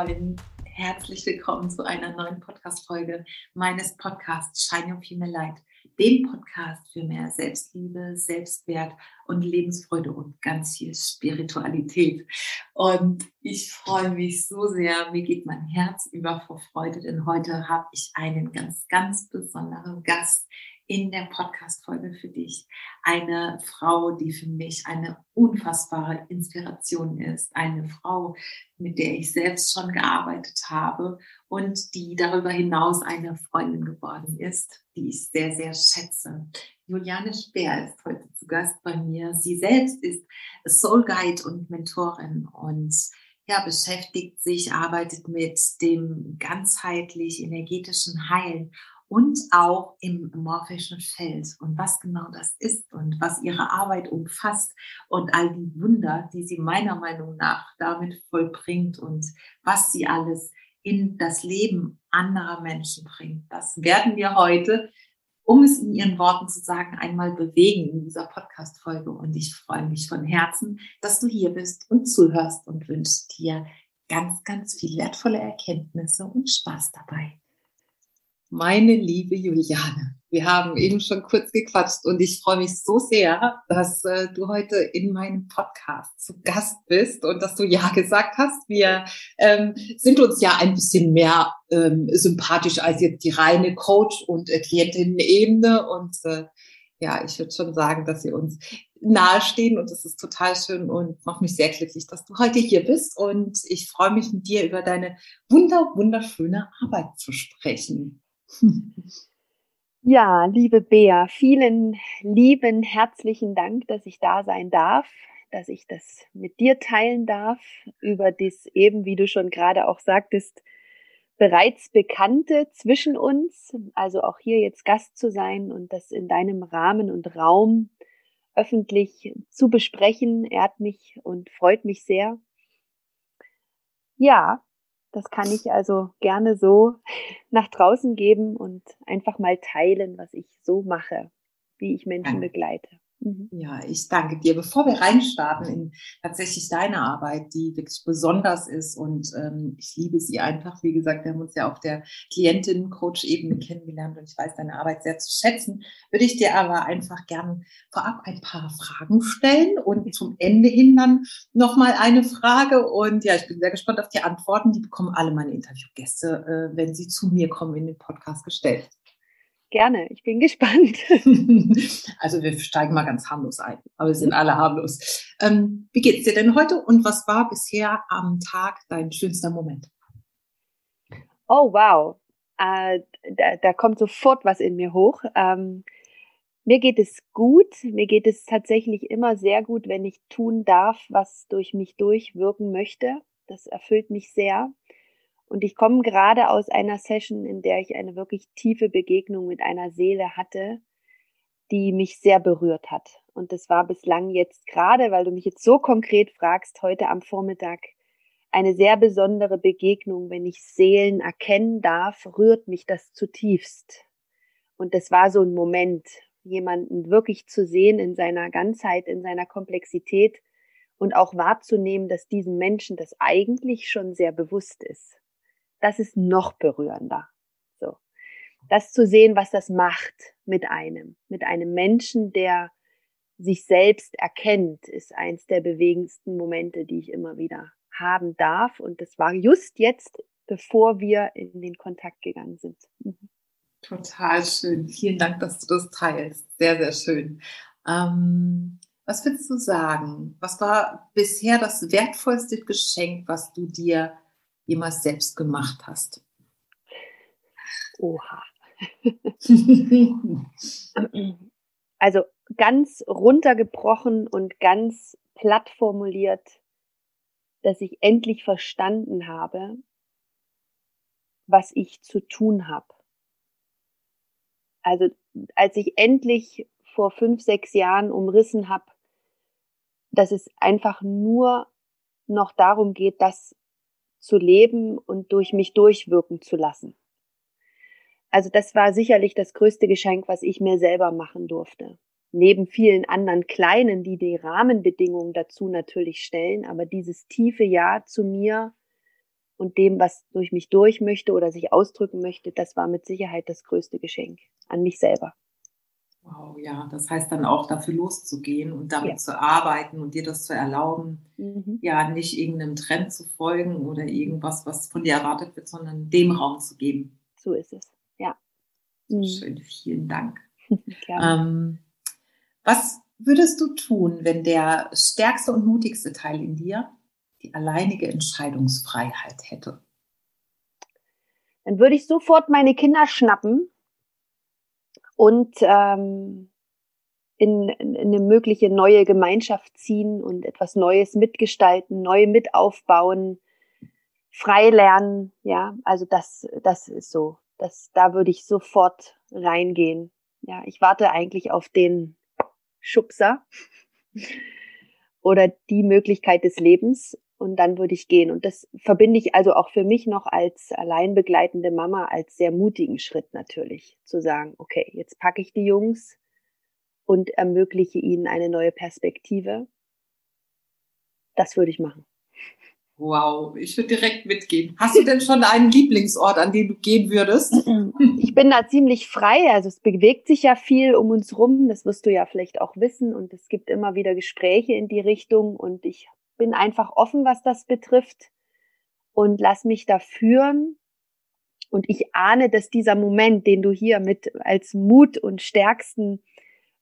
wundervollen, herzlich willkommen zu einer neuen Podcast-Folge meines Podcasts Shine Your Female Light, dem Podcast für mehr Selbstliebe, Selbstwert und Lebensfreude und ganz viel Spiritualität. Und ich freue mich so sehr, mir geht mein Herz über vor Freude, denn heute habe ich einen ganz, ganz besonderen Gast in der Podcast-Folge für dich. Eine Frau, die für mich eine unfassbare Inspiration ist. Eine Frau, mit der ich selbst schon gearbeitet habe und die darüber hinaus eine Freundin geworden ist, die ich sehr, sehr schätze. Juliane Speer ist heute zu Gast bei mir. Sie selbst ist Soul Guide und Mentorin und ja, beschäftigt sich, arbeitet mit dem ganzheitlich energetischen Heilen und auch im morphischen Feld und was genau das ist und was ihre Arbeit umfasst und all die Wunder, die sie meiner Meinung nach damit vollbringt und was sie alles in das Leben anderer Menschen bringt. Das werden wir heute, um es in ihren Worten zu sagen, einmal bewegen in dieser Podcast-Folge. Und ich freue mich von Herzen, dass du hier bist und zuhörst und wünsche dir ganz, ganz viel wertvolle Erkenntnisse und Spaß dabei meine liebe Juliane. Wir haben eben schon kurz gequatscht und ich freue mich so sehr, dass äh, du heute in meinem Podcast zu Gast bist und dass du ja gesagt hast. Wir ähm, sind uns ja ein bisschen mehr ähm, sympathisch als jetzt die reine Coach- und äh, Klientinnen-Ebene und äh, ja, ich würde schon sagen, dass wir uns nahestehen und das ist total schön und macht mich sehr glücklich, dass du heute hier bist und ich freue mich mit dir über deine wunder wunderschöne Arbeit zu sprechen. Ja, liebe Bea, vielen lieben herzlichen Dank, dass ich da sein darf, dass ich das mit dir teilen darf über das eben, wie du schon gerade auch sagtest, bereits Bekannte zwischen uns, also auch hier jetzt Gast zu sein und das in deinem Rahmen und Raum öffentlich zu besprechen, ehrt mich und freut mich sehr. Ja, das kann ich also gerne so nach draußen geben und einfach mal teilen, was ich so mache, wie ich Menschen begleite. Mhm. Ja, ich danke dir. Bevor wir reinstarten in tatsächlich deine Arbeit, die wirklich besonders ist und ähm, ich liebe sie einfach. Wie gesagt, wir haben uns ja auf der Klientin-Coach-Ebene kennengelernt und ich weiß deine Arbeit sehr zu schätzen, würde ich dir aber einfach gern vorab ein paar Fragen stellen und zum Ende hin dann nochmal eine Frage. Und ja, ich bin sehr gespannt auf die Antworten. Die bekommen alle meine Interviewgäste, äh, wenn sie zu mir kommen, in den Podcast gestellt. Gerne, ich bin gespannt. also wir steigen mal ganz harmlos ein, aber wir sind alle harmlos. Ähm, wie geht's dir denn heute und was war bisher am Tag dein schönster Moment? Oh wow, äh, da, da, kommt sofort was in mir hoch. Ähm, mir geht es gut, mir geht es tatsächlich immer sehr gut, wenn ich tun darf, was durch mich durchwirken möchte. Das erfüllt mich sehr. Und ich komme gerade aus einer Session, in der ich eine wirklich tiefe Begegnung mit einer Seele hatte, die mich sehr berührt hat. Und das war bislang jetzt gerade, weil du mich jetzt so konkret fragst, heute am Vormittag eine sehr besondere Begegnung. Wenn ich Seelen erkennen darf, rührt mich das zutiefst. Und das war so ein Moment, jemanden wirklich zu sehen in seiner Ganzheit, in seiner Komplexität und auch wahrzunehmen, dass diesem Menschen das eigentlich schon sehr bewusst ist das ist noch berührender. So. Das zu sehen, was das macht mit einem, mit einem Menschen, der sich selbst erkennt, ist eins der bewegendsten Momente, die ich immer wieder haben darf. Und das war just jetzt, bevor wir in den Kontakt gegangen sind. Mhm. Total schön. Vielen Dank, dass du das teilst. Sehr, sehr schön. Ähm, was würdest du sagen? Was war bisher das wertvollste Geschenk, was du dir jemals selbst gemacht hast? Oha. also ganz runtergebrochen und ganz platt formuliert, dass ich endlich verstanden habe, was ich zu tun habe. Also als ich endlich vor fünf, sechs Jahren umrissen habe, dass es einfach nur noch darum geht, das zu leben und durch mich durchwirken zu lassen. Also das war sicherlich das größte Geschenk, was ich mir selber machen durfte. Neben vielen anderen kleinen, die die Rahmenbedingungen dazu natürlich stellen, aber dieses tiefe Ja zu mir und dem, was durch mich durch möchte oder sich ausdrücken möchte, das war mit Sicherheit das größte Geschenk an mich selber. Wow, ja, das heißt dann auch dafür loszugehen und damit ja. zu arbeiten und dir das zu erlauben, mhm. ja, nicht irgendeinem Trend zu folgen oder irgendwas, was von dir erwartet wird, sondern dem Raum zu geben. So ist es, ja. Mhm. Schön, vielen Dank. ähm, was würdest du tun, wenn der stärkste und mutigste Teil in dir die alleinige Entscheidungsfreiheit hätte? Dann würde ich sofort meine Kinder schnappen und ähm, in, in eine mögliche neue Gemeinschaft ziehen und etwas Neues mitgestalten, neu mitaufbauen, frei lernen. Ja, also das, das ist so. Das, da würde ich sofort reingehen. Ja, ich warte eigentlich auf den Schubser oder die Möglichkeit des Lebens und dann würde ich gehen. Und das verbinde ich also auch für mich noch als allein begleitende Mama als sehr mutigen Schritt natürlich, zu sagen, okay, jetzt packe ich die Jungs und ermögliche ihnen eine neue Perspektive. Das würde ich machen. Wow, ich würde direkt mitgehen. Hast du denn schon einen Lieblingsort, an den du gehen würdest? Ich bin da ziemlich frei. Also es bewegt sich ja viel um uns rum. Das wirst du ja vielleicht auch wissen. Und es gibt immer wieder Gespräche in die Richtung. Und ich bin einfach offen, was das betrifft und lass mich da führen. Und ich ahne, dass dieser Moment, den du hier mit als Mut und stärksten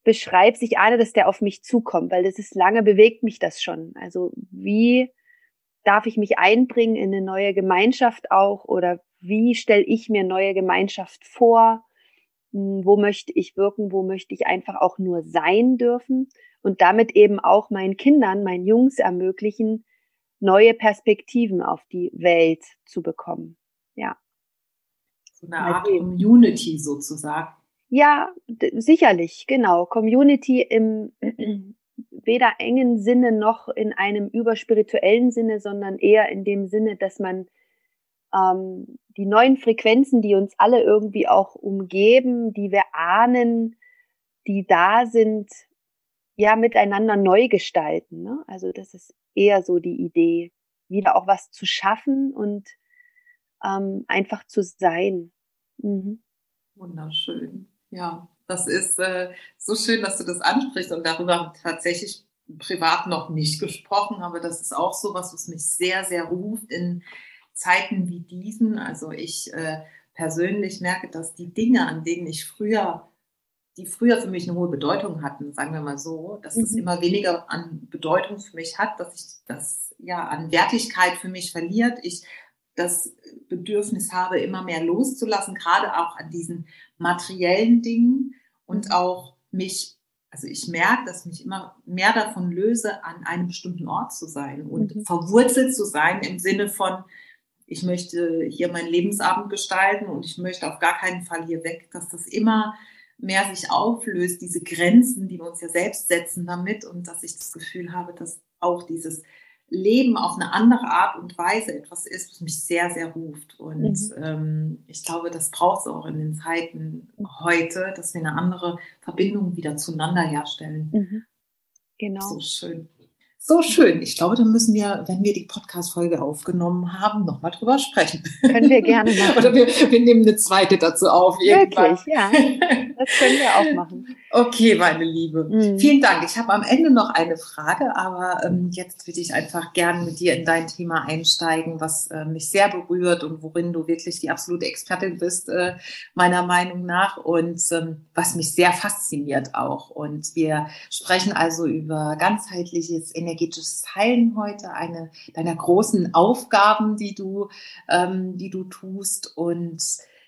beschreibst, ich ahne, dass der auf mich zukommt, weil das ist lange bewegt mich das schon. Also wie darf ich mich einbringen in eine neue Gemeinschaft auch oder wie stelle ich mir neue Gemeinschaft vor? Hm, wo möchte ich wirken? Wo möchte ich einfach auch nur sein dürfen? und damit eben auch meinen Kindern, meinen Jungs ermöglichen, neue Perspektiven auf die Welt zu bekommen. Ja. So eine Art also, Community sozusagen. Ja, sicherlich, genau. Community im weder engen Sinne noch in einem überspirituellen Sinne, sondern eher in dem Sinne, dass man ähm, die neuen Frequenzen, die uns alle irgendwie auch umgeben, die wir ahnen, die da sind, ja miteinander neu gestalten. Ne? Also das ist eher so die Idee, wieder auch was zu schaffen und ähm, einfach zu sein. Mhm. Wunderschön. Ja, das ist äh, so schön, dass du das ansprichst und darüber tatsächlich privat noch nicht gesprochen, aber das ist auch so was, was mich sehr, sehr ruft in Zeiten wie diesen. Also ich äh, persönlich merke, dass die Dinge, an denen ich früher die früher für mich eine hohe Bedeutung hatten, sagen wir mal so, dass es mhm. immer weniger an Bedeutung für mich hat, dass ich das ja an Wertigkeit für mich verliert. Ich das Bedürfnis habe, immer mehr loszulassen, gerade auch an diesen materiellen Dingen und mhm. auch mich, also ich merke, dass ich mich immer mehr davon löse, an einem bestimmten Ort zu sein und mhm. verwurzelt zu sein im Sinne von, ich möchte hier meinen Lebensabend gestalten und ich möchte auf gar keinen Fall hier weg, dass das immer mehr sich auflöst, diese Grenzen, die wir uns ja selbst setzen damit und dass ich das Gefühl habe, dass auch dieses Leben auf eine andere Art und Weise etwas ist, was mich sehr, sehr ruft. Und mhm. ähm, ich glaube, das braucht es auch in den Zeiten heute, dass wir eine andere Verbindung wieder zueinander herstellen. Mhm. Genau. So schön. So schön. Ich glaube, da müssen wir, wenn wir die Podcast-Folge aufgenommen haben, nochmal drüber sprechen. Können wir gerne machen. Oder wir, wir, nehmen eine zweite dazu auf. Irgendwann. Wirklich, ja. Das können wir auch machen. Okay, meine Liebe. Mhm. Vielen Dank. Ich habe am Ende noch eine Frage, aber ähm, jetzt würde ich einfach gerne mit dir in dein Thema einsteigen, was äh, mich sehr berührt und worin du wirklich die absolute Expertin bist, äh, meiner Meinung nach, und ähm, was mich sehr fasziniert auch. Und wir sprechen also über ganzheitliches Energie energetisches Heilen heute, eine deiner großen Aufgaben, die du, ähm, die du tust. Und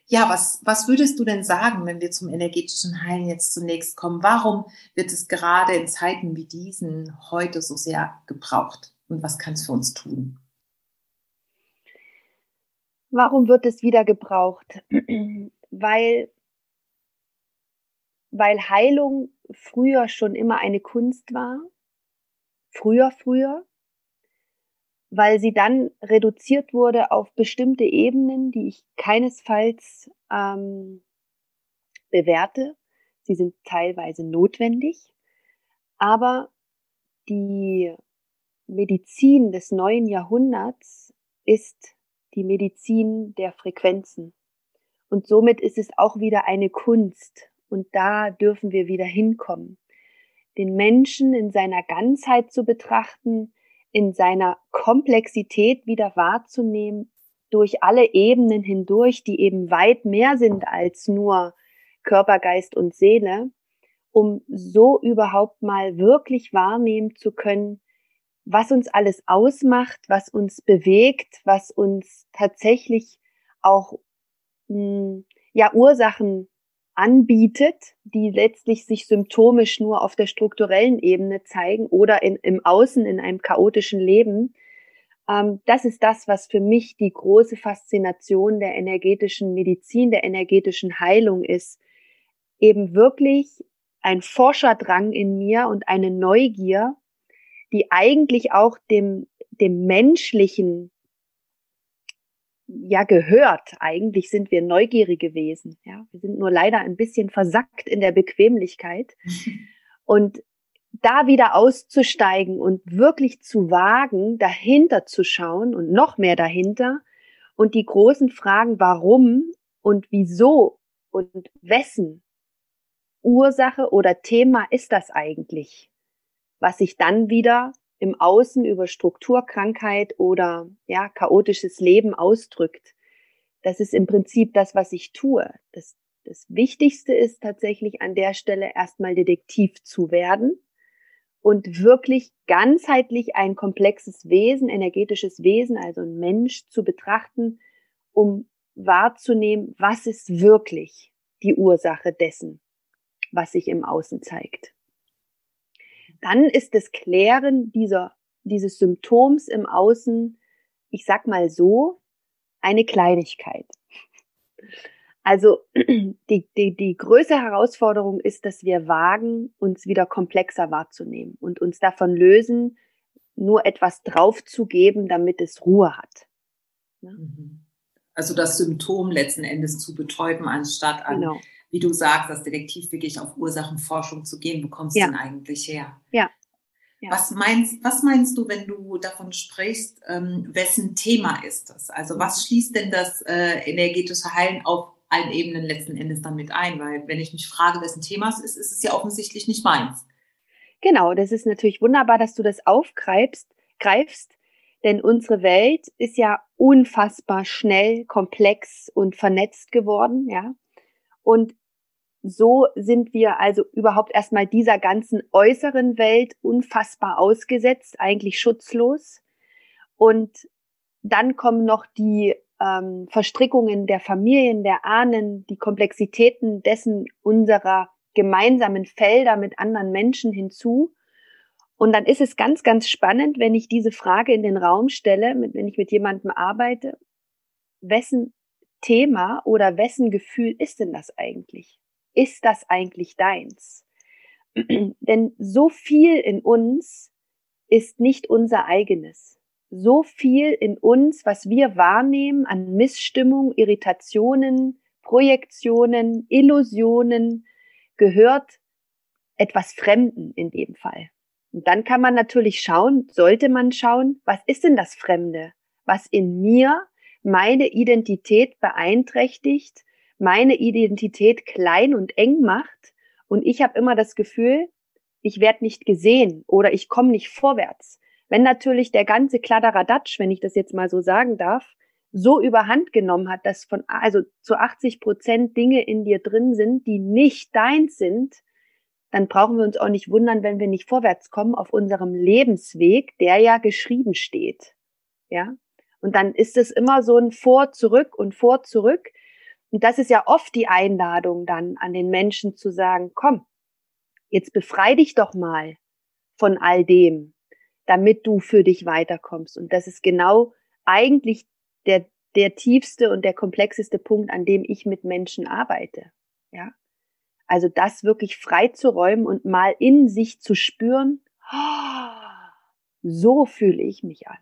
ja, was, was würdest du denn sagen, wenn wir zum energetischen Heilen jetzt zunächst kommen? Warum wird es gerade in Zeiten wie diesen heute so sehr gebraucht? Und was kann es für uns tun? Warum wird es wieder gebraucht? weil, weil Heilung früher schon immer eine Kunst war früher, früher, weil sie dann reduziert wurde auf bestimmte Ebenen, die ich keinesfalls ähm, bewerte. Sie sind teilweise notwendig, aber die Medizin des neuen Jahrhunderts ist die Medizin der Frequenzen. Und somit ist es auch wieder eine Kunst. Und da dürfen wir wieder hinkommen. Den Menschen in seiner Ganzheit zu betrachten, in seiner Komplexität wieder wahrzunehmen, durch alle Ebenen hindurch, die eben weit mehr sind als nur Körper, Geist und Seele, um so überhaupt mal wirklich wahrnehmen zu können, was uns alles ausmacht, was uns bewegt, was uns tatsächlich auch mh, hm, ja Ursachen anbietet, die letztlich sich symptomisch nur auf der strukturellen Ebene zeigen oder in, im Außen in einem chaotischen Leben. Ähm, das ist das, was für mich die große Faszination der energetischen Medizin, der energetischen Heilung ist. Eben wirklich ein Forscherdrang in mir und eine Neugier, die eigentlich auch dem, dem menschlichen ja gehört. Eigentlich sind wir neugierige Wesen. Ja, wir sind nur leider ein bisschen versackt in der Bequemlichkeit. Und da wieder auszusteigen und wirklich zu wagen, dahinter zu schauen und noch mehr dahinter und die großen Fragen, warum und wieso und wessen Ursache oder Thema ist das eigentlich, was sich dann wieder im Außen über Strukturkrankheit oder ja, chaotisches Leben ausdrückt. Das ist im Prinzip das, was ich tue. Das, das Wichtigste ist tatsächlich an der Stelle erstmal Detektiv zu werden und wirklich ganzheitlich ein komplexes Wesen, energetisches Wesen, also ein Mensch zu betrachten, um wahrzunehmen, was ist wirklich die Ursache dessen, was sich im Außen zeigt dann ist das Klären dieser, dieses Symptoms im Außen, ich sag mal so, eine Kleinigkeit. Also die, die, die größte Herausforderung ist, dass wir wagen, uns wieder komplexer wahrzunehmen und uns davon lösen, nur etwas draufzugeben, damit es Ruhe hat. Mhm. Also das Symptom letzten Endes zu betäuben, anstatt an genau wie du sagst, als Detektiv wirklich auf Ursachenforschung zu gehen, wo kommst du ja. denn eigentlich her? Ja. ja. Was meinst, was meinst du, wenn du davon sprichst, ähm, wessen Thema ist das? Also was schließt denn das äh, energetische Heilen auf allen Ebenen letzten Endes dann mit ein? Weil wenn ich mich frage, wessen Thema es ist, ist es ja offensichtlich nicht meins. Genau, das ist natürlich wunderbar, dass du das aufgreifst, greifst, denn unsere Welt ist ja unfassbar schnell, komplex und vernetzt geworden, ja. Und so sind wir also überhaupt erstmal dieser ganzen äußeren Welt unfassbar ausgesetzt, eigentlich schutzlos. Und dann kommen noch die ähm, Verstrickungen der Familien, der Ahnen, die Komplexitäten dessen unserer gemeinsamen Felder mit anderen Menschen hinzu. Und dann ist es ganz, ganz spannend, wenn ich diese Frage in den Raum stelle, wenn ich mit jemandem arbeite, wessen Thema oder wessen Gefühl ist denn das eigentlich? Ist das eigentlich deins? Denn so viel in uns ist nicht unser eigenes. So viel in uns, was wir wahrnehmen an Missstimmung, Irritationen, Projektionen, Illusionen, gehört etwas Fremden in dem Fall. Und dann kann man natürlich schauen, sollte man schauen, was ist denn das Fremde, was in mir meine Identität beeinträchtigt, meine Identität klein und eng macht und ich habe immer das Gefühl, ich werde nicht gesehen oder ich komme nicht vorwärts. Wenn natürlich der ganze Kladderadatsch, wenn ich das jetzt mal so sagen darf, so überhand genommen hat, dass von also zu 80 Prozent Dinge in dir drin sind, die nicht deins sind, dann brauchen wir uns auch nicht wundern, wenn wir nicht vorwärts kommen auf unserem Lebensweg, der ja geschrieben steht. Ja? Und dann ist es immer so ein Vor, zurück und vor, zurück. Und das ist ja oft die Einladung dann an den Menschen zu sagen, komm, jetzt befrei dich doch mal von all dem, damit du für dich weiterkommst. Und das ist genau eigentlich der, der tiefste und der komplexeste Punkt, an dem ich mit Menschen arbeite. Ja. Also das wirklich frei zu räumen und mal in sich zu spüren, so fühle ich mich an.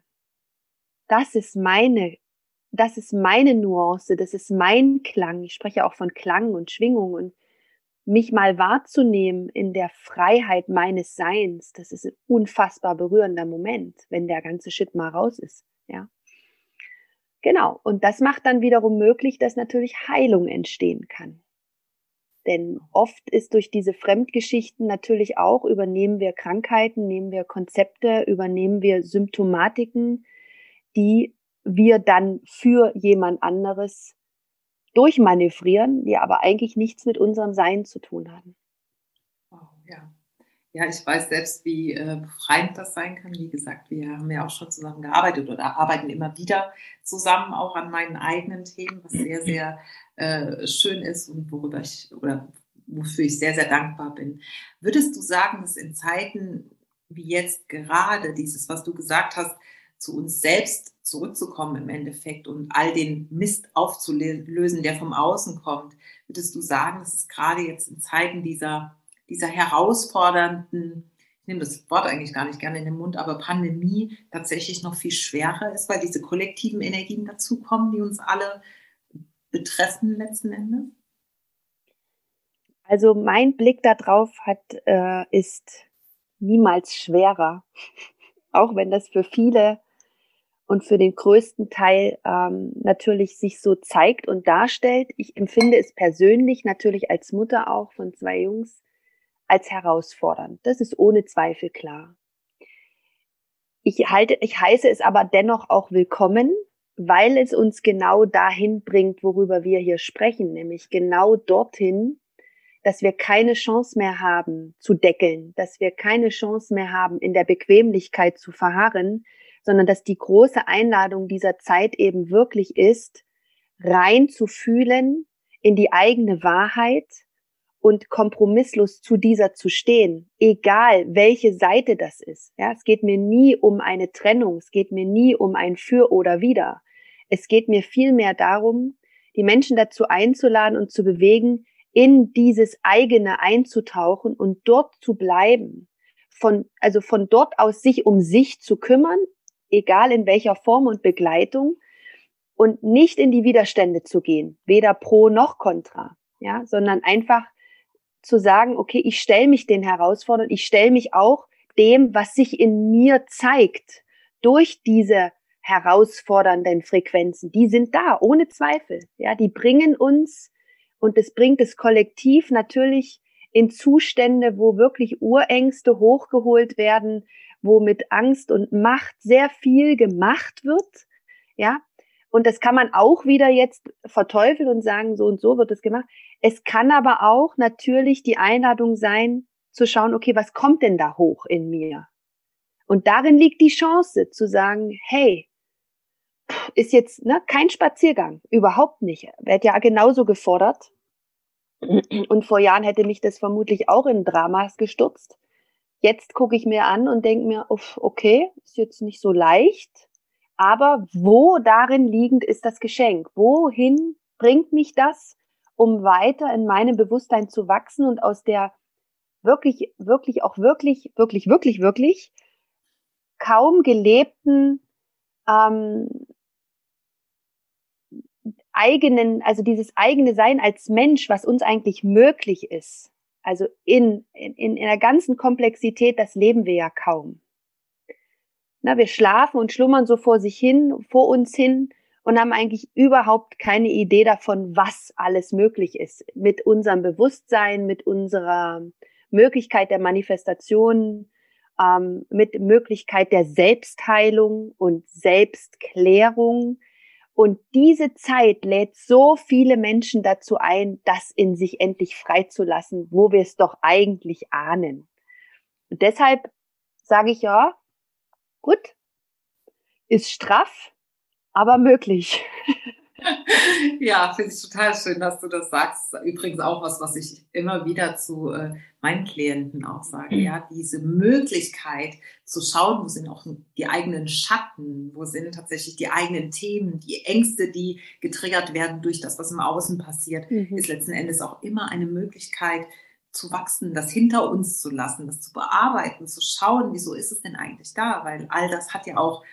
Das ist meine das ist meine Nuance, das ist mein Klang. Ich spreche auch von Klang und Schwingung und mich mal wahrzunehmen in der Freiheit meines Seins, das ist ein unfassbar berührender Moment, wenn der ganze Shit mal raus ist, ja. Genau. Und das macht dann wiederum möglich, dass natürlich Heilung entstehen kann. Denn oft ist durch diese Fremdgeschichten natürlich auch, übernehmen wir Krankheiten, nehmen wir Konzepte, übernehmen wir Symptomatiken, die wir dann für jemand anderes durchmanövrieren, die aber eigentlich nichts mit unserem Sein zu tun haben. Ja. Ja, ich weiß selbst, wie äh, befreiend das sein kann. Wie gesagt, wir haben ja auch schon zusammen gearbeitet oder arbeiten immer wieder zusammen, auch an meinen eigenen Themen, was sehr, sehr äh, schön ist und worüber ich oder wofür ich sehr, sehr dankbar bin. Würdest du sagen, dass in Zeiten wie jetzt gerade dieses, was du gesagt hast, zu uns selbst zurückzukommen im Endeffekt und all den Mist aufzulösen, der vom Außen kommt, würdest du sagen, dass es gerade jetzt in Zeiten dieser dieser herausfordernden, ich nehme das Wort eigentlich gar nicht gerne in den Mund, aber Pandemie tatsächlich noch viel schwerer ist, weil diese kollektiven Energien dazukommen, die uns alle betreffen letzten Endes? Also mein Blick darauf hat, äh, ist niemals schwerer, auch wenn das für viele und für den größten Teil ähm, natürlich sich so zeigt und darstellt. Ich empfinde es persönlich natürlich als Mutter auch von zwei Jungs als herausfordernd. Das ist ohne Zweifel klar. Ich halte, ich heiße es aber dennoch auch willkommen, weil es uns genau dahin bringt, worüber wir hier sprechen, nämlich genau dorthin, dass wir keine Chance mehr haben zu deckeln, dass wir keine Chance mehr haben, in der Bequemlichkeit zu verharren, sondern dass die große Einladung dieser Zeit eben wirklich ist, rein zu fühlen in die eigene Wahrheit, und kompromisslos zu dieser zu stehen, egal welche Seite das ist. Ja, es geht mir nie um eine Trennung, es geht mir nie um ein Für oder Wider. Es geht mir vielmehr darum, die Menschen dazu einzuladen und zu bewegen, in dieses eigene einzutauchen und dort zu bleiben. Von, also von dort aus sich um sich zu kümmern, egal in welcher Form und Begleitung und nicht in die Widerstände zu gehen, weder pro noch contra, ja, sondern einfach zu sagen, okay, ich stelle mich den Herausforderungen, ich stelle mich auch dem, was sich in mir zeigt, durch diese herausfordernden Frequenzen. Die sind da, ohne Zweifel. Ja, die bringen uns und es bringt das Kollektiv natürlich in Zustände, wo wirklich Urängste hochgeholt werden, wo mit Angst und Macht sehr viel gemacht wird. Ja, und das kann man auch wieder jetzt verteufeln und sagen, so und so wird es gemacht. Es kann aber auch natürlich die Einladung sein, zu schauen, okay, was kommt denn da hoch in mir? Und darin liegt die Chance zu sagen, hey, ist jetzt ne, kein Spaziergang, überhaupt nicht. Werd ja genauso gefordert. Und vor Jahren hätte mich das vermutlich auch in Dramas gestürzt. Jetzt gucke ich mir an und denke mir, okay, ist jetzt nicht so leicht, aber wo darin liegend ist das Geschenk? Wohin bringt mich das, um weiter in meinem Bewusstsein zu wachsen und aus der wirklich, wirklich, auch wirklich, wirklich, wirklich, wirklich kaum gelebten ähm, eigenen, also dieses eigene Sein als Mensch, was uns eigentlich möglich ist. Also in, in, in der ganzen Komplexität, das leben wir ja kaum. Na, wir schlafen und schlummern so vor sich hin, vor uns hin und haben eigentlich überhaupt keine Idee davon, was alles möglich ist mit unserem Bewusstsein, mit unserer Möglichkeit der Manifestation, ähm, mit Möglichkeit der Selbstheilung und Selbstklärung. Und diese Zeit lädt so viele Menschen dazu ein, das in sich endlich freizulassen, wo wir es doch eigentlich ahnen. Und deshalb sage ich ja, Gut. Ist straff, aber möglich. ja, finde ich total schön, dass du das sagst. Übrigens auch was, was ich immer wieder zu äh, meinen Klienten auch sage. Mhm. Ja, diese Möglichkeit zu schauen, wo sind auch die eigenen Schatten, wo sind tatsächlich die eigenen Themen, die Ängste, die getriggert werden durch das, was im Außen passiert, mhm. ist letzten Endes auch immer eine Möglichkeit, zu wachsen, das hinter uns zu lassen, das zu bearbeiten, zu schauen, wieso ist es denn eigentlich da? Weil all das hat ja auch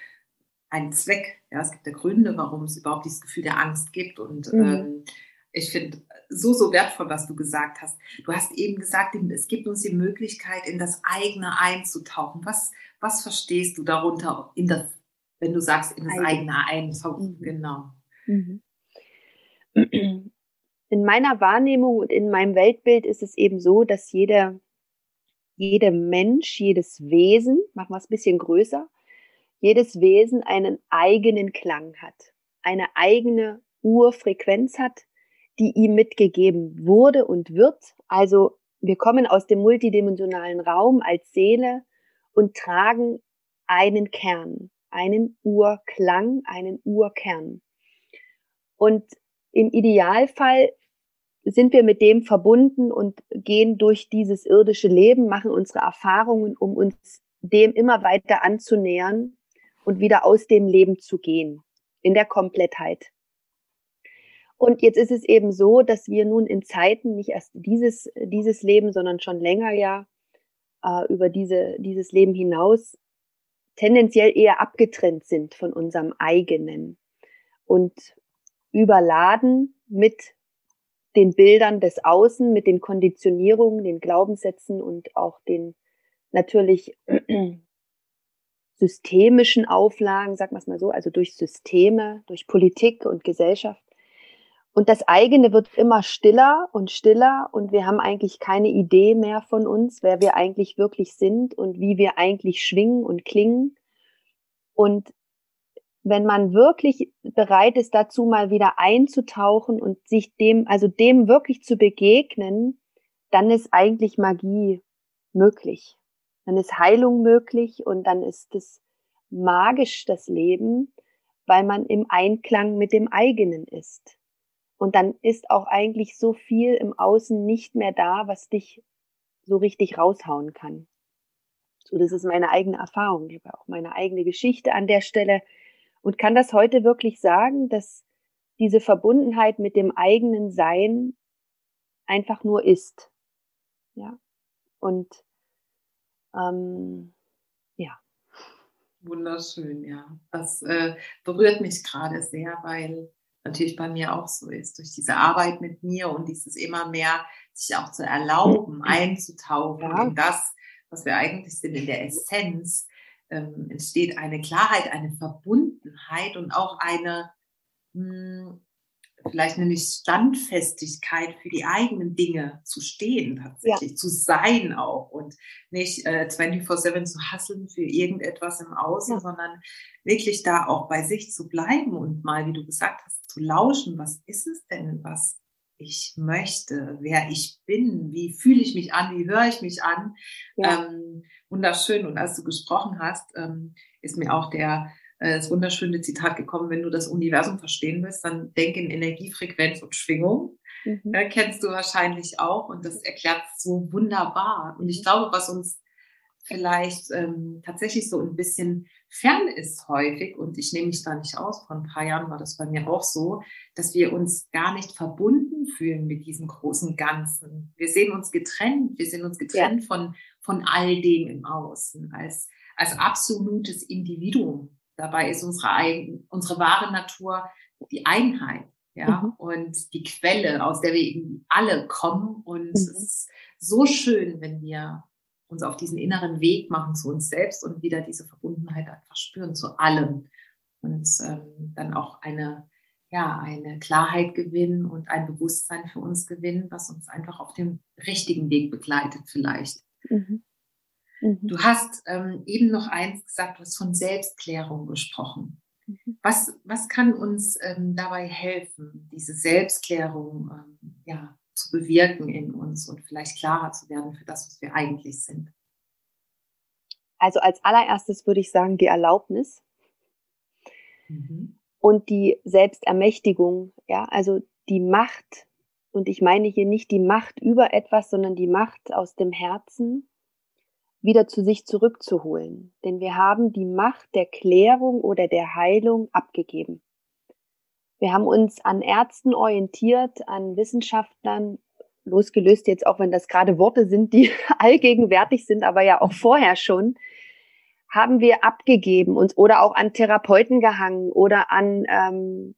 einen Zweck. Ja, es gibt ja Gründe, warum es überhaupt dieses Gefühl der Angst gibt. Und mhm. ähm, ich finde so, so wertvoll, was du gesagt hast. Du hast eben gesagt, es gibt uns die Möglichkeit, in das eigene einzutauchen. Was, was verstehst du darunter, in das wenn du sagst, in das eigene Eintauchen, mhm. genau. Mhm. In meiner Wahrnehmung und in meinem Weltbild ist es eben so, dass jeder, jeder Mensch, jedes Wesen, machen wir es ein bisschen größer, jedes Wesen einen eigenen Klang hat, eine eigene Urfrequenz hat, die ihm mitgegeben wurde und wird. Also wir kommen aus dem multidimensionalen Raum als Seele und tragen einen Kern, einen Urklang, einen Urkern. Und im Idealfall sind wir mit dem verbunden und gehen durch dieses irdische Leben, machen unsere Erfahrungen, um uns dem immer weiter anzunähern und wieder aus dem Leben zu gehen, in der Komplettheit. Und jetzt ist es eben so, dass wir nun in Zeiten nicht erst dieses, dieses Leben, sondern schon länger ja äh, über diese, dieses Leben hinaus tendenziell eher abgetrennt sind von unserem eigenen und überladen mit den Bildern des Außen, mit den Konditionierungen, den Glaubenssätzen und auch den natürlich systemischen Auflagen, sag mal so, also durch Systeme, durch Politik und Gesellschaft. Und das eigene wird immer stiller und stiller und wir haben eigentlich keine Idee mehr von uns, wer wir eigentlich wirklich sind und wie wir eigentlich schwingen und klingen. Und wenn man wirklich bereit ist, dazu mal wieder einzutauchen und sich dem, also dem wirklich zu begegnen, dann ist eigentlich Magie möglich. Dann ist Heilung möglich und dann ist es magisch, das Leben, weil man im Einklang mit dem eigenen ist. Und dann ist auch eigentlich so viel im Außen nicht mehr da, was dich so richtig raushauen kann. So, das ist meine eigene Erfahrung. Ich habe auch meine eigene Geschichte an der Stelle und kann das heute wirklich sagen, dass diese Verbundenheit mit dem eigenen Sein einfach nur ist. Ja. Und ähm, ja. Wunderschön, ja. Das äh, berührt mich gerade sehr, weil natürlich bei mir auch so ist, durch diese Arbeit mit mir und dieses immer mehr sich auch zu erlauben, einzutauchen ja. in das, was wir eigentlich sind, in der Essenz, ähm, entsteht eine Klarheit, eine Verbundenheit und auch eine, mh, hm, vielleicht eine Standfestigkeit für die eigenen Dinge zu stehen, tatsächlich, ja. zu sein auch und nicht äh, 24-7 zu hasseln für irgendetwas im Außen, ja. sondern wirklich da auch bei sich zu bleiben und mal, wie du gesagt hast, zu lauschen, was ist es denn, was ich möchte, wer ich bin, wie fühle ich mich an, wie höre ich mich an. Ja. Ähm, wunderschön. Und als du gesprochen hast, ähm, ist mir auch der das wunderschöne Zitat gekommen, wenn du das Universum verstehen willst, dann denk in Energiefrequenz und Schwingung. Mhm. Äh, kennst du wahrscheinlich auch und das erklärt so wunderbar. Und ich glaube, was uns vielleicht ähm, tatsächlich so ein bisschen fern ist häufig, und ich nehme mich da nicht aus, vor ein paar Jahren war das bei mir auch so, dass wir uns gar nicht verbunden fühlen mit diesem großen Ganzen. Wir sehen uns getrennt, wir sehen uns getrennt ja. von, von all dem im Außen, als, als absolutes Individuum. Dabei ist unsere, eigen, unsere wahre Natur die Einheit. Ja, mhm. und die Quelle, aus der wir eben alle kommen. Und mhm. es ist so schön, wenn wir uns auf diesen inneren Weg machen zu uns selbst und wieder diese Verbundenheit einfach spüren zu allem und ähm, dann auch eine ja eine Klarheit gewinnen und ein Bewusstsein für uns gewinnen, was uns einfach auf dem richtigen Weg begleitet vielleicht. Mhm. Mhm. Du hast ähm, eben noch eins gesagt, du hast von Selbstklärung gesprochen. Mhm. Was, was kann uns ähm, dabei helfen, diese Selbstklärung ähm, ja, zu bewirken in uns und vielleicht klarer zu werden für das, was wir eigentlich sind? Also als allererstes würde ich sagen, die Erlaubnis mhm. und die Selbstermächtigung, ja, also die Macht. Und ich meine hier nicht die Macht über etwas, sondern die Macht aus dem Herzen wieder zu sich zurückzuholen. Denn wir haben die Macht der Klärung oder der Heilung abgegeben. Wir haben uns an Ärzten orientiert, an Wissenschaftlern, losgelöst jetzt auch, wenn das gerade Worte sind, die allgegenwärtig sind, aber ja auch vorher schon, haben wir abgegeben uns oder auch an Therapeuten gehangen oder an ähm,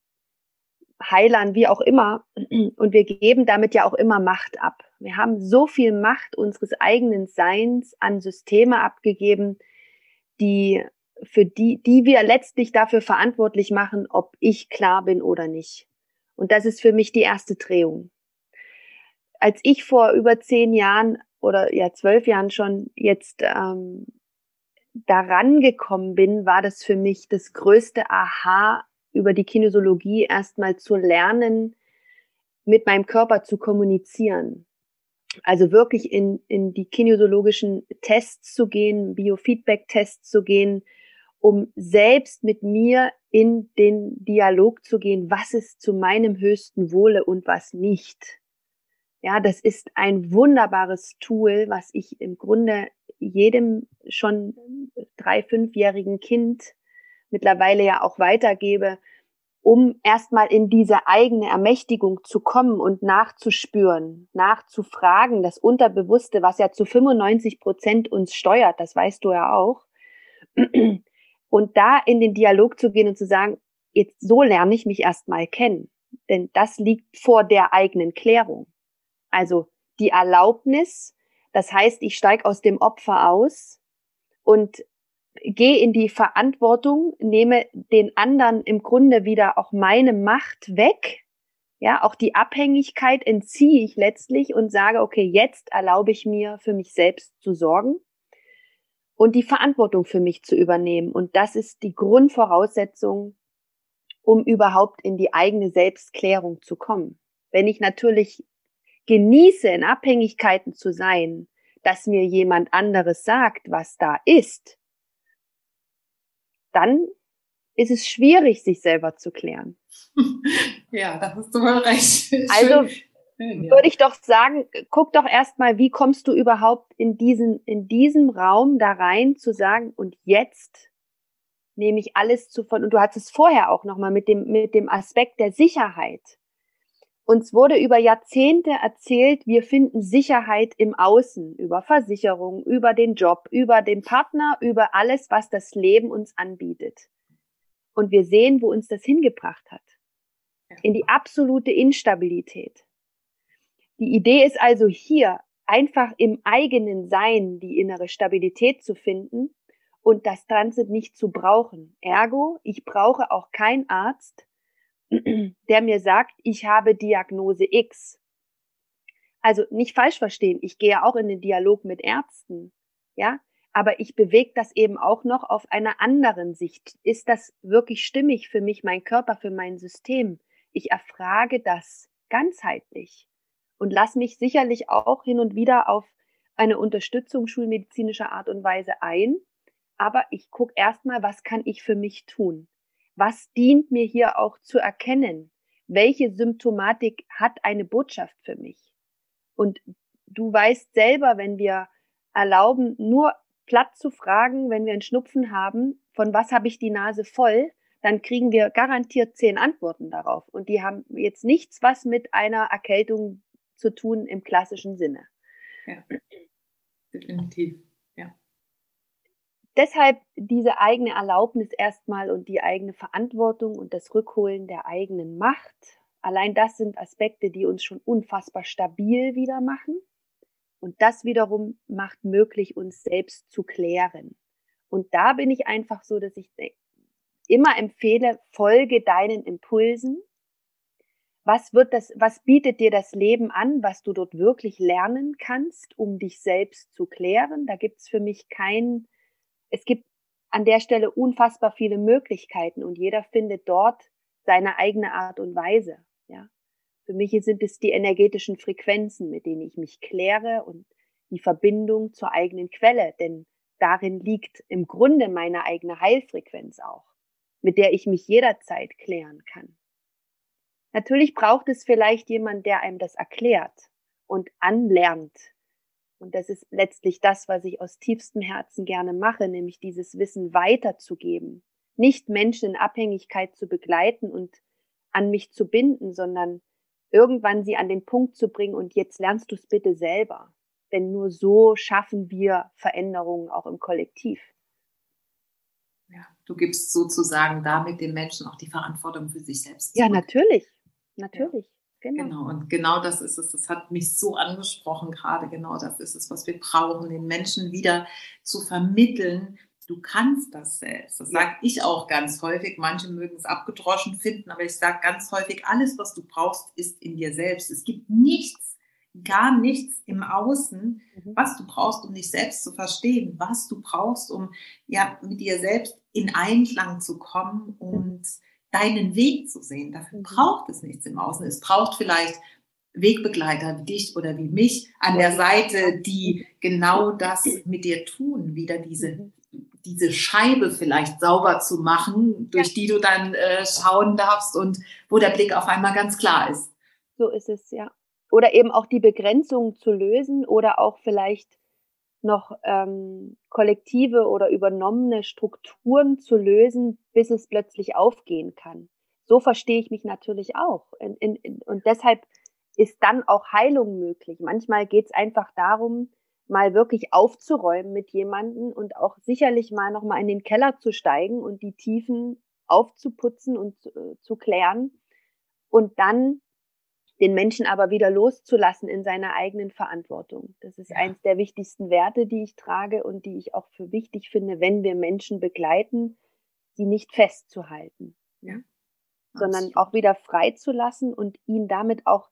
Heilern, wie auch immer. Und wir geben damit ja auch immer Macht ab. Wir haben so viel Macht unseres eigenen Seins an Systeme abgegeben, die für die, die wir letztlich dafür verantwortlich machen, ob ich klar bin oder nicht. Und das ist für mich die erste Drehung. Als ich vor über zehn Jahren oder ja zwölf Jahren schon jetzt ähm, daran gekommen bin, war das für mich das größte Aha über die Kinesiologie erstmal zu lernen, mit meinem Körper zu kommunizieren. Also wirklich in, in die kinesiologischen Tests zu gehen, Biofeedback-Tests zu gehen, um selbst mit mir in den Dialog zu gehen, was ist zu meinem höchsten Wohle und was nicht. Ja, das ist ein wunderbares Tool, was ich im Grunde jedem schon drei, fünfjährigen Kind mittlerweile ja auch weitergebe, um erstmal in diese eigene Ermächtigung zu kommen und nachzuspüren, nachzufragen, das Unterbewusste, was ja zu 95 Prozent uns steuert, das weißt du ja auch. Und da in den Dialog zu gehen und zu sagen, jetzt so lerne ich mich erstmal kennen. Denn das liegt vor der eigenen Klärung. Also die Erlaubnis, das heißt, ich steige aus dem Opfer aus und gehe in die Verantwortung, nehme den anderen im Grunde wieder auch meine Macht weg. Ja, auch die Abhängigkeit entziehe ich letztlich und sage, okay, jetzt erlaube ich mir, für mich selbst zu sorgen und die Verantwortung für mich zu übernehmen. Und das ist die Grundvoraussetzung, um überhaupt in die eigene Selbstklärung zu kommen. Wenn ich natürlich genieße, in Abhängigkeiten zu sein, dass mir jemand anderes sagt, was da ist, dann ist es schwierig, sich selber zu klären. Ja, da hast du mal recht. Also ja. würde ich doch sagen, guck doch erstmal, wie kommst du überhaupt in diesen, in diesem Raum da rein zu sagen, und jetzt nehme ich alles zu von, und du hattest es vorher auch nochmal mit dem, mit dem Aspekt der Sicherheit. Uns wurde über Jahrzehnte erzählt, wir finden Sicherheit im Außen, über Versicherung, über den Job, über den Partner, über alles, was das Leben uns anbietet. Und wir sehen, wo uns das hingebracht hat. In die absolute Instabilität. Die Idee ist also hier, einfach im eigenen Sein die innere Stabilität zu finden und das Transit nicht zu brauchen. Ergo, ich brauche auch keinen Arzt, der mir sagt, ich habe Diagnose X. Also nicht falsch verstehen, ich gehe auch in den Dialog mit Ärzten, ja, aber ich bewege das eben auch noch auf einer anderen Sicht. Ist das wirklich stimmig für mich, mein Körper, für mein System? Ich erfrage das ganzheitlich und lass mich sicherlich auch hin und wieder auf eine Unterstützung schulmedizinischer Art und Weise ein. Aber ich gucke erstmal, was kann ich für mich tun? Was dient mir hier auch zu erkennen? Welche Symptomatik hat eine Botschaft für mich? Und du weißt selber, wenn wir erlauben, nur platt zu fragen, wenn wir einen Schnupfen haben, von was habe ich die Nase voll, dann kriegen wir garantiert zehn Antworten darauf. Und die haben jetzt nichts was mit einer Erkältung zu tun im klassischen Sinne. Ja, definitiv deshalb diese eigene Erlaubnis erstmal und die eigene Verantwortung und das Rückholen der eigenen Macht. Allein das sind Aspekte, die uns schon unfassbar stabil wieder machen. Und das wiederum macht möglich, uns selbst zu klären. Und da bin ich einfach so, dass ich immer empfehle, folge deinen Impulsen. Was wird das, was bietet dir das Leben an, was du dort wirklich lernen kannst, um dich selbst zu klären? Da gibt's für mich kein es gibt an der Stelle unfassbar viele Möglichkeiten und jeder findet dort seine eigene Art und Weise. Ja, für mich sind es die energetischen Frequenzen, mit denen ich mich kläre und die Verbindung zur eigenen Quelle, denn darin liegt im Grunde meine eigene Heilfrequenz auch, mit der ich mich jederzeit klären kann. Natürlich braucht es vielleicht jemand, der einem das erklärt und anlernt, und das ist letztlich das, was ich aus tiefstem Herzen gerne mache, nämlich dieses Wissen weiterzugeben. Nicht Menschen in Abhängigkeit zu begleiten und an mich zu binden, sondern irgendwann sie an den Punkt zu bringen und jetzt lernst du es bitte selber. Denn nur so schaffen wir Veränderungen auch im Kollektiv. Ja, du gibst sozusagen damit den Menschen auch die Verantwortung für sich selbst. Zurück. Ja, natürlich. Natürlich. Genau. genau. Und genau das ist es. Das hat mich so angesprochen gerade. Genau das ist es, was wir brauchen, den Menschen wieder zu vermitteln, du kannst das selbst. Das sage ich auch ganz häufig. Manche mögen es abgedroschen finden, aber ich sage ganz häufig, alles, was du brauchst, ist in dir selbst. Es gibt nichts, gar nichts im Außen, mhm. was du brauchst, um dich selbst zu verstehen, was du brauchst, um ja mit dir selbst in Einklang zu kommen und deinen Weg zu sehen. Dafür mhm. braucht es nichts im Außen. Es braucht vielleicht Wegbegleiter wie dich oder wie mich an der Seite, die genau das mit dir tun, wieder diese, mhm. diese Scheibe vielleicht sauber zu machen, durch die du dann äh, schauen darfst und wo der Blick auf einmal ganz klar ist. So ist es, ja. Oder eben auch die Begrenzung zu lösen oder auch vielleicht noch ähm, kollektive oder übernommene Strukturen zu lösen, bis es plötzlich aufgehen kann. So verstehe ich mich natürlich auch. In, in, in, und deshalb ist dann auch Heilung möglich. Manchmal geht es einfach darum, mal wirklich aufzuräumen mit jemanden und auch sicherlich mal noch mal in den Keller zu steigen und die Tiefen aufzuputzen und äh, zu klären und dann den Menschen aber wieder loszulassen in seiner eigenen Verantwortung. Das ist ja. eins der wichtigsten Werte, die ich trage und die ich auch für wichtig finde, wenn wir Menschen begleiten, sie nicht festzuhalten, ja? sondern auch wieder freizulassen und ihnen damit auch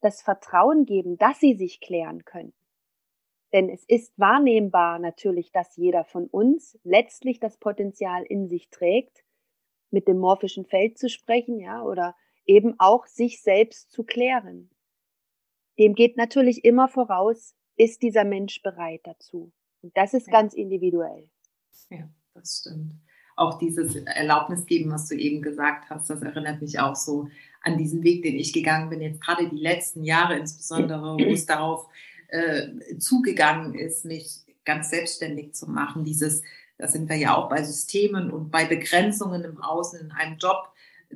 das Vertrauen geben, dass sie sich klären können. Denn es ist wahrnehmbar natürlich, dass jeder von uns letztlich das Potenzial in sich trägt, mit dem morphischen Feld zu sprechen, ja, oder eben auch sich selbst zu klären. Dem geht natürlich immer voraus, ist dieser Mensch bereit dazu. Und das ist ja. ganz individuell. Ja, das stimmt. Auch dieses Erlaubnis geben, was du eben gesagt hast, das erinnert mich auch so an diesen Weg, den ich gegangen bin, jetzt gerade die letzten Jahre insbesondere, wo es darauf äh, zugegangen ist, mich ganz selbstständig zu machen. Dieses, da sind wir ja auch bei Systemen und bei Begrenzungen im Außen in einem Job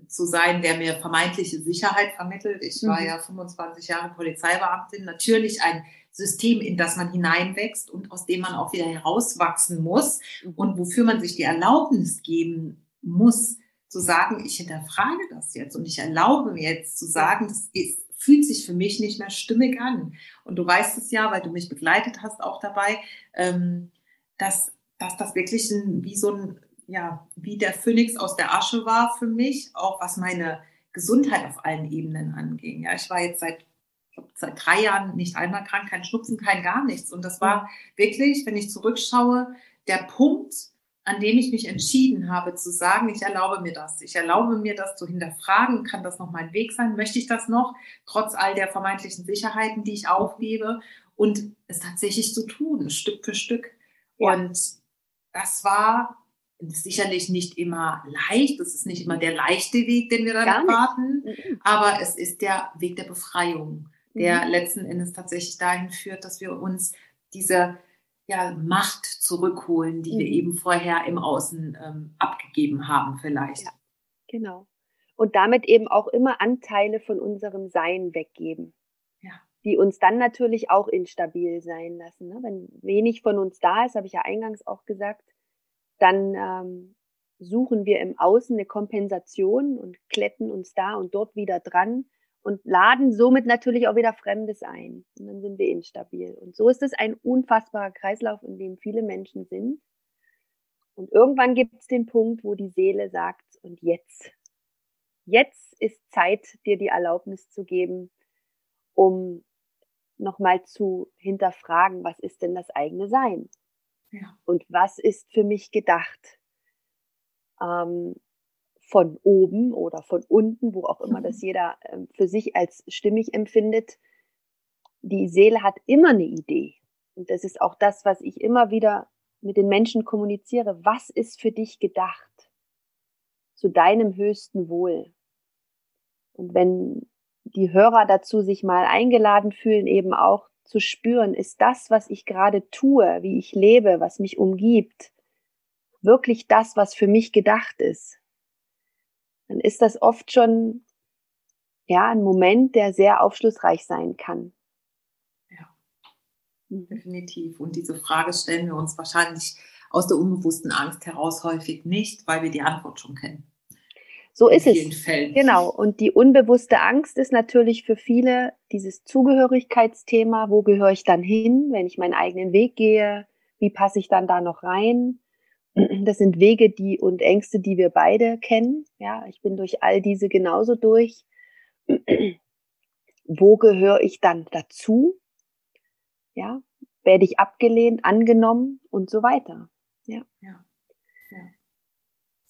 zu sein, der mir vermeintliche Sicherheit vermittelt. Ich war mhm. ja 25 Jahre Polizeibeamtin. Natürlich ein System, in das man hineinwächst und aus dem man auch wieder herauswachsen muss mhm. und wofür man sich die Erlaubnis geben muss, zu sagen, ich hinterfrage das jetzt und ich erlaube mir jetzt zu sagen, das ist, fühlt sich für mich nicht mehr stimmig an. Und du weißt es ja, weil du mich begleitet hast auch dabei, ähm, dass, dass das wirklich ein, wie so ein ja, wie der Phönix aus der Asche war für mich, auch was meine Gesundheit auf allen Ebenen anging. Ja, ich war jetzt seit, seit drei Jahren nicht einmal krank, kein Schnupfen, kein gar nichts. Und das war wirklich, wenn ich zurückschaue, der Punkt, an dem ich mich entschieden habe zu sagen, ich erlaube mir das. Ich erlaube mir das zu hinterfragen. Kann das noch mein Weg sein? Möchte ich das noch? Trotz all der vermeintlichen Sicherheiten, die ich aufgebe und es tatsächlich zu tun, Stück für Stück. Ja. Und das war sicherlich nicht immer leicht. Das ist nicht immer der leichte Weg, den wir dann erwarten. Mhm. Aber es ist der Weg der Befreiung, der mhm. letzten Endes tatsächlich dahin führt, dass wir uns diese ja, Macht zurückholen, die mhm. wir eben vorher im Außen ähm, abgegeben haben, vielleicht. Ja, genau. Und damit eben auch immer Anteile von unserem Sein weggeben. Ja. Die uns dann natürlich auch instabil sein lassen. Ne? Wenn wenig von uns da ist, habe ich ja eingangs auch gesagt, dann ähm, suchen wir im Außen eine Kompensation und kletten uns da und dort wieder dran und laden somit natürlich auch wieder Fremdes ein. Und dann sind wir instabil. Und so ist es ein unfassbarer Kreislauf, in dem viele Menschen sind. Und irgendwann gibt es den Punkt, wo die Seele sagt, und jetzt, jetzt ist Zeit, dir die Erlaubnis zu geben, um nochmal zu hinterfragen, was ist denn das eigene Sein? Ja. Und was ist für mich gedacht? Ähm, von oben oder von unten, wo auch immer das jeder ähm, für sich als stimmig empfindet. Die Seele hat immer eine Idee. Und das ist auch das, was ich immer wieder mit den Menschen kommuniziere. Was ist für dich gedacht? Zu deinem höchsten Wohl. Und wenn die Hörer dazu sich mal eingeladen fühlen, eben auch zu spüren, ist das, was ich gerade tue, wie ich lebe, was mich umgibt, wirklich das, was für mich gedacht ist, dann ist das oft schon ja ein Moment, der sehr aufschlussreich sein kann. Ja, mhm. definitiv. Und diese Frage stellen wir uns wahrscheinlich aus der unbewussten Angst heraus häufig nicht, weil wir die Antwort schon kennen. So ist es. Fällen. Genau. Und die unbewusste Angst ist natürlich für viele dieses Zugehörigkeitsthema. Wo gehöre ich dann hin, wenn ich meinen eigenen Weg gehe? Wie passe ich dann da noch rein? Das sind Wege, die und Ängste, die wir beide kennen. Ja, ich bin durch all diese genauso durch. Wo gehöre ich dann dazu? Ja, werde ich abgelehnt, angenommen und so weiter. Ja. ja. ja.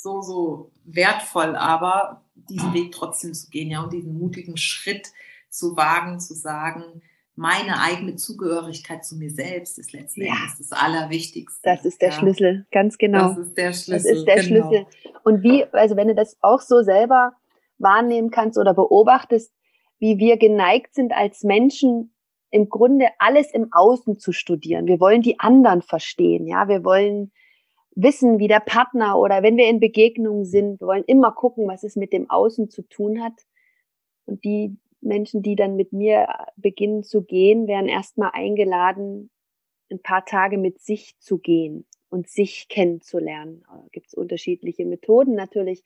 So, so wertvoll, aber diesen Weg trotzdem zu gehen, ja, und diesen mutigen Schritt zu wagen, zu sagen, meine eigene Zugehörigkeit zu mir selbst ist letztendlich ja. das Allerwichtigste. Das ist der ja. Schlüssel, ganz genau. Das ist der Schlüssel. Das ist der genau. Schlüssel. Und wie, also wenn du das auch so selber wahrnehmen kannst oder beobachtest, wie wir geneigt sind als Menschen im Grunde alles im Außen zu studieren. Wir wollen die anderen verstehen, ja, wir wollen wissen, wie der Partner oder wenn wir in Begegnungen sind, wir wollen immer gucken, was es mit dem Außen zu tun hat. Und die Menschen, die dann mit mir beginnen zu gehen, werden erstmal eingeladen, ein paar Tage mit sich zu gehen und sich kennenzulernen. Da gibt es unterschiedliche Methoden natürlich.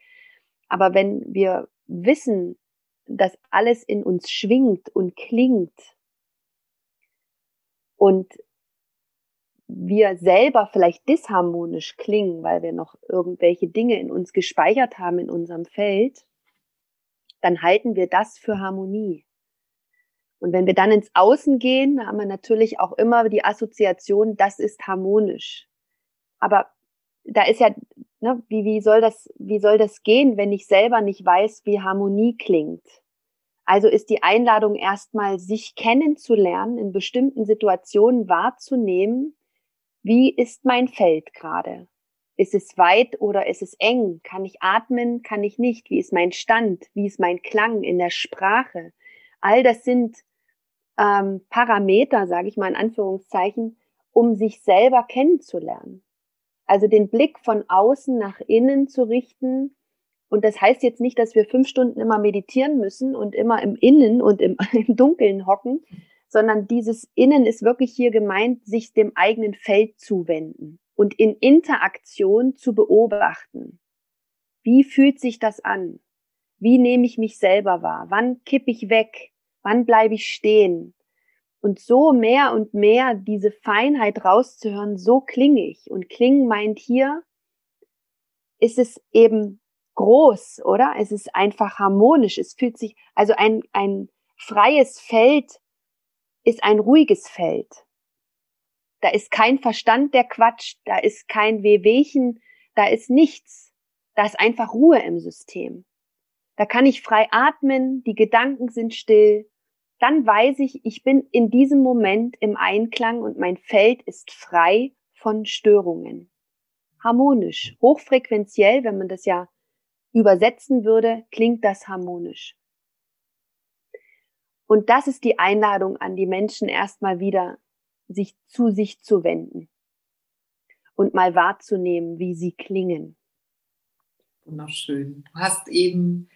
Aber wenn wir wissen, dass alles in uns schwingt und klingt und wir selber vielleicht disharmonisch klingen, weil wir noch irgendwelche Dinge in uns gespeichert haben in unserem Feld, dann halten wir das für Harmonie. Und wenn wir dann ins Außen gehen, haben wir natürlich auch immer die Assoziation, das ist harmonisch. Aber da ist ja, ne, wie, wie, soll das, wie soll das gehen, wenn ich selber nicht weiß, wie Harmonie klingt? Also ist die Einladung erstmal, sich kennenzulernen, in bestimmten Situationen wahrzunehmen, wie ist mein Feld gerade? Ist es weit oder ist es eng? Kann ich atmen? Kann ich nicht? Wie ist mein Stand? Wie ist mein Klang in der Sprache? All das sind ähm, Parameter, sage ich mal in Anführungszeichen, um sich selber kennenzulernen. Also den Blick von außen nach innen zu richten. Und das heißt jetzt nicht, dass wir fünf Stunden immer meditieren müssen und immer im Innen und im, im Dunkeln hocken, sondern dieses Innen ist wirklich hier gemeint, sich dem eigenen Feld zuwenden und in Interaktion zu beobachten. Wie fühlt sich das an? Wie nehme ich mich selber wahr? Wann kipp ich weg? Wann bleibe ich stehen? Und so mehr und mehr diese Feinheit rauszuhören, so klinge ich. Und klingen meint hier, ist es eben groß, oder? Es ist einfach harmonisch. Es fühlt sich, also ein, ein freies Feld ist ein ruhiges Feld. Da ist kein Verstand, der quatscht, da ist kein Wehwehchen, da ist nichts. Da ist einfach Ruhe im System. Da kann ich frei atmen, die Gedanken sind still. Dann weiß ich, ich bin in diesem Moment im Einklang und mein Feld ist frei von Störungen. Harmonisch, hochfrequenziell, wenn man das ja übersetzen würde, klingt das harmonisch. Und das ist die Einladung an die Menschen erstmal wieder sich zu sich zu wenden und mal wahrzunehmen, wie sie klingen. Wunderschön. Du hast eben